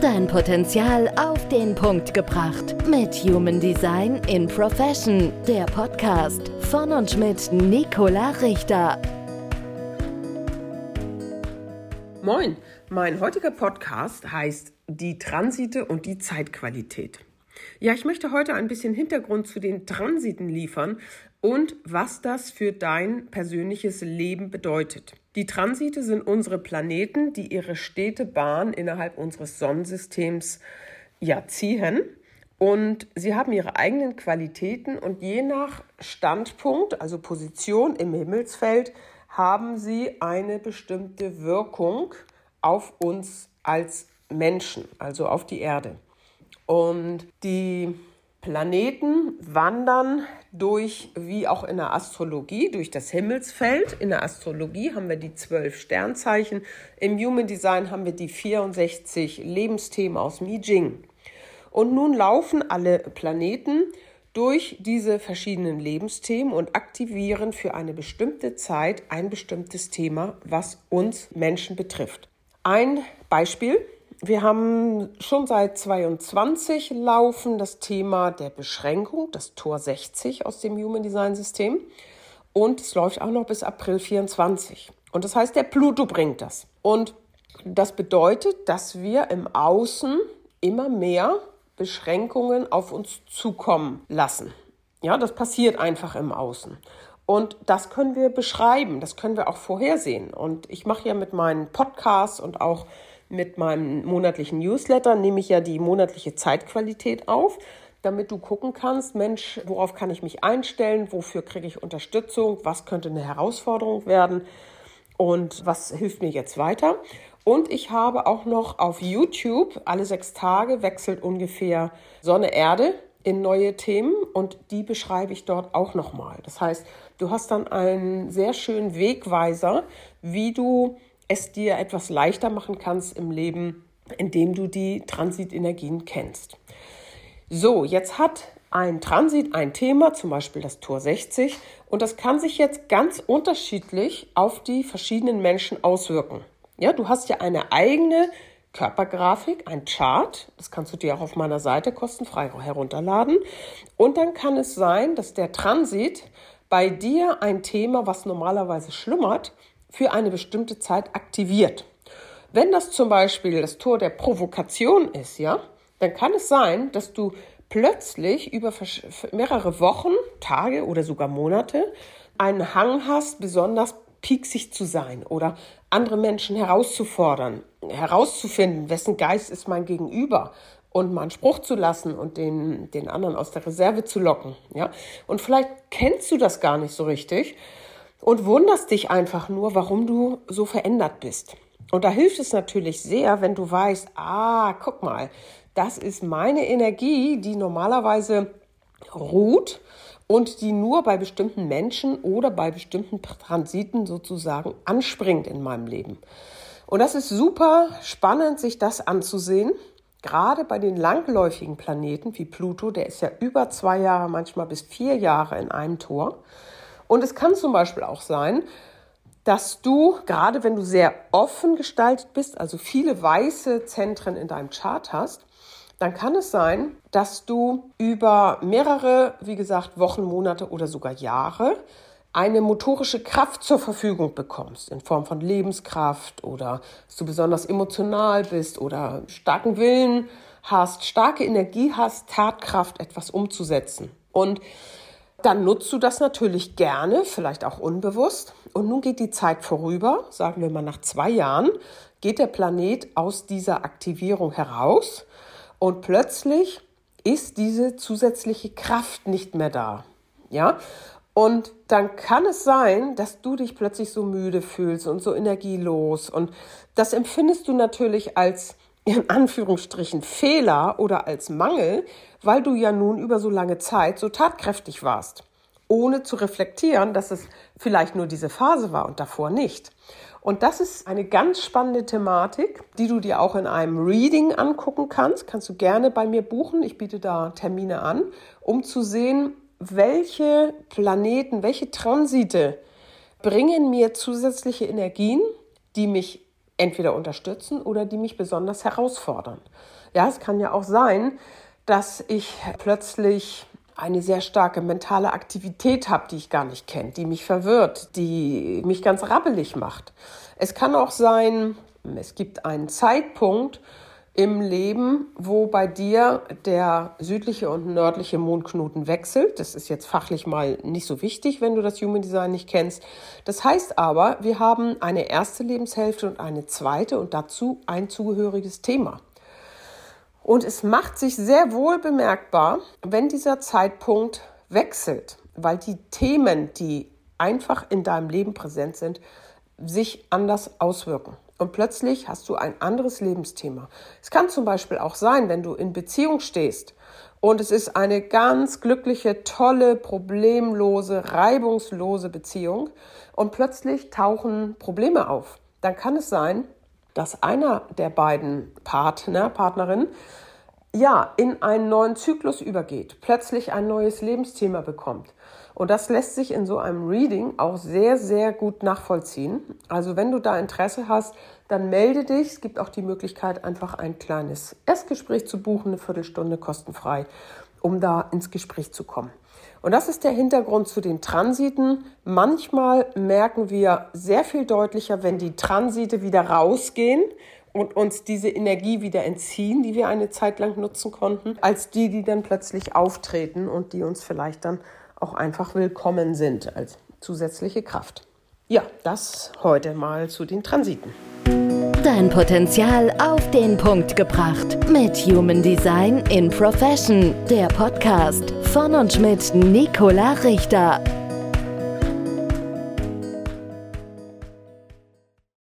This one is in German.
Dein Potenzial auf den Punkt gebracht. Mit Human Design in Profession. Der Podcast von und mit Nicola Richter. Moin, mein heutiger Podcast heißt Die Transite und die Zeitqualität. Ja, ich möchte heute ein bisschen Hintergrund zu den Transiten liefern und was das für dein persönliches Leben bedeutet. Die Transite sind unsere Planeten, die ihre stete Bahn innerhalb unseres Sonnensystems ja ziehen. Und sie haben ihre eigenen Qualitäten und je nach Standpunkt, also Position im Himmelsfeld, haben sie eine bestimmte Wirkung auf uns als Menschen, also auf die Erde. Und die Planeten wandern durch, wie auch in der Astrologie, durch das Himmelsfeld. In der Astrologie haben wir die zwölf Sternzeichen. Im Human Design haben wir die 64 Lebensthemen aus Mi Jing. Und nun laufen alle Planeten durch diese verschiedenen Lebensthemen und aktivieren für eine bestimmte Zeit ein bestimmtes Thema, was uns Menschen betrifft. Ein Beispiel wir haben schon seit 22 laufen das Thema der Beschränkung, das Tor 60 aus dem Human Design System. Und es läuft auch noch bis April 24. Und das heißt, der Pluto bringt das. Und das bedeutet, dass wir im Außen immer mehr Beschränkungen auf uns zukommen lassen. Ja, das passiert einfach im Außen. Und das können wir beschreiben, das können wir auch vorhersehen. Und ich mache ja mit meinen Podcasts und auch mit meinem monatlichen Newsletter nehme ich ja die monatliche Zeitqualität auf, damit du gucken kannst, Mensch, worauf kann ich mich einstellen, wofür kriege ich Unterstützung, was könnte eine Herausforderung werden und was hilft mir jetzt weiter. Und ich habe auch noch auf YouTube alle sechs Tage wechselt ungefähr Sonne, Erde in neue Themen und die beschreibe ich dort auch nochmal. Das heißt, du hast dann einen sehr schönen Wegweiser, wie du es dir etwas leichter machen kannst im Leben, indem du die Transitenergien kennst. So, jetzt hat ein Transit ein Thema, zum Beispiel das Tor 60, und das kann sich jetzt ganz unterschiedlich auf die verschiedenen Menschen auswirken. Ja, du hast ja eine eigene Körpergrafik, ein Chart, das kannst du dir auch auf meiner Seite kostenfrei herunterladen. Und dann kann es sein, dass der Transit bei dir ein Thema, was normalerweise schlummert, für eine bestimmte Zeit aktiviert. Wenn das zum Beispiel das Tor der Provokation ist, ja, dann kann es sein, dass du plötzlich über mehrere Wochen, Tage oder sogar Monate einen Hang hast, besonders pieksig zu sein oder andere Menschen herauszufordern, herauszufinden, wessen Geist ist mein Gegenüber und mal einen Spruch zu lassen und den, den anderen aus der Reserve zu locken. Ja? Und vielleicht kennst du das gar nicht so richtig und wunderst dich einfach nur, warum du so verändert bist. Und da hilft es natürlich sehr, wenn du weißt, ah, guck mal, das ist meine Energie, die normalerweise ruht und die nur bei bestimmten Menschen oder bei bestimmten Transiten sozusagen anspringt in meinem Leben. Und das ist super spannend, sich das anzusehen. Gerade bei den langläufigen Planeten wie Pluto, der ist ja über zwei Jahre, manchmal bis vier Jahre in einem Tor. Und es kann zum Beispiel auch sein, dass du, gerade wenn du sehr offen gestaltet bist, also viele weiße Zentren in deinem Chart hast, dann kann es sein, dass du über mehrere, wie gesagt, Wochen, Monate oder sogar Jahre eine motorische Kraft zur Verfügung bekommst, in Form von Lebenskraft oder dass du besonders emotional bist oder starken Willen hast, starke Energie hast, Tatkraft, etwas umzusetzen. Und dann nutzt du das natürlich gerne, vielleicht auch unbewusst. Und nun geht die Zeit vorüber, sagen wir mal nach zwei Jahren, geht der Planet aus dieser Aktivierung heraus und plötzlich ist diese zusätzliche Kraft nicht mehr da. Ja? Und dann kann es sein, dass du dich plötzlich so müde fühlst und so energielos. Und das empfindest du natürlich als in Anführungsstrichen Fehler oder als Mangel, weil du ja nun über so lange Zeit so tatkräftig warst, ohne zu reflektieren, dass es vielleicht nur diese Phase war und davor nicht. Und das ist eine ganz spannende Thematik, die du dir auch in einem Reading angucken kannst. Kannst du gerne bei mir buchen. Ich biete da Termine an, um zu sehen, welche Planeten, welche Transite bringen mir zusätzliche Energien, die mich entweder unterstützen oder die mich besonders herausfordern. Ja, es kann ja auch sein, dass ich plötzlich eine sehr starke mentale Aktivität habe, die ich gar nicht kenne, die mich verwirrt, die mich ganz rabbelig macht. Es kann auch sein, es gibt einen Zeitpunkt im Leben, wo bei dir der südliche und nördliche Mondknoten wechselt. Das ist jetzt fachlich mal nicht so wichtig, wenn du das Human Design nicht kennst. Das heißt aber, wir haben eine erste Lebenshälfte und eine zweite und dazu ein zugehöriges Thema. Und es macht sich sehr wohl bemerkbar, wenn dieser Zeitpunkt wechselt, weil die Themen, die einfach in deinem Leben präsent sind, sich anders auswirken. Und plötzlich hast du ein anderes Lebensthema. Es kann zum Beispiel auch sein, wenn du in Beziehung stehst und es ist eine ganz glückliche, tolle, problemlose, reibungslose Beziehung und plötzlich tauchen Probleme auf. Dann kann es sein, dass einer der beiden Partner, Partnerin, ja, in einen neuen Zyklus übergeht, plötzlich ein neues Lebensthema bekommt. Und das lässt sich in so einem Reading auch sehr, sehr gut nachvollziehen. Also wenn du da Interesse hast, dann melde dich. Es gibt auch die Möglichkeit, einfach ein kleines Erstgespräch zu buchen, eine Viertelstunde kostenfrei, um da ins Gespräch zu kommen. Und das ist der Hintergrund zu den Transiten. Manchmal merken wir sehr viel deutlicher, wenn die Transite wieder rausgehen und uns diese Energie wieder entziehen, die wir eine Zeit lang nutzen konnten, als die, die dann plötzlich auftreten und die uns vielleicht dann auch einfach willkommen sind als zusätzliche Kraft. Ja, das heute mal zu den Transiten. Dein Potenzial auf den Punkt gebracht. Mit Human Design in Profession. Der Podcast von und mit Nicola Richter.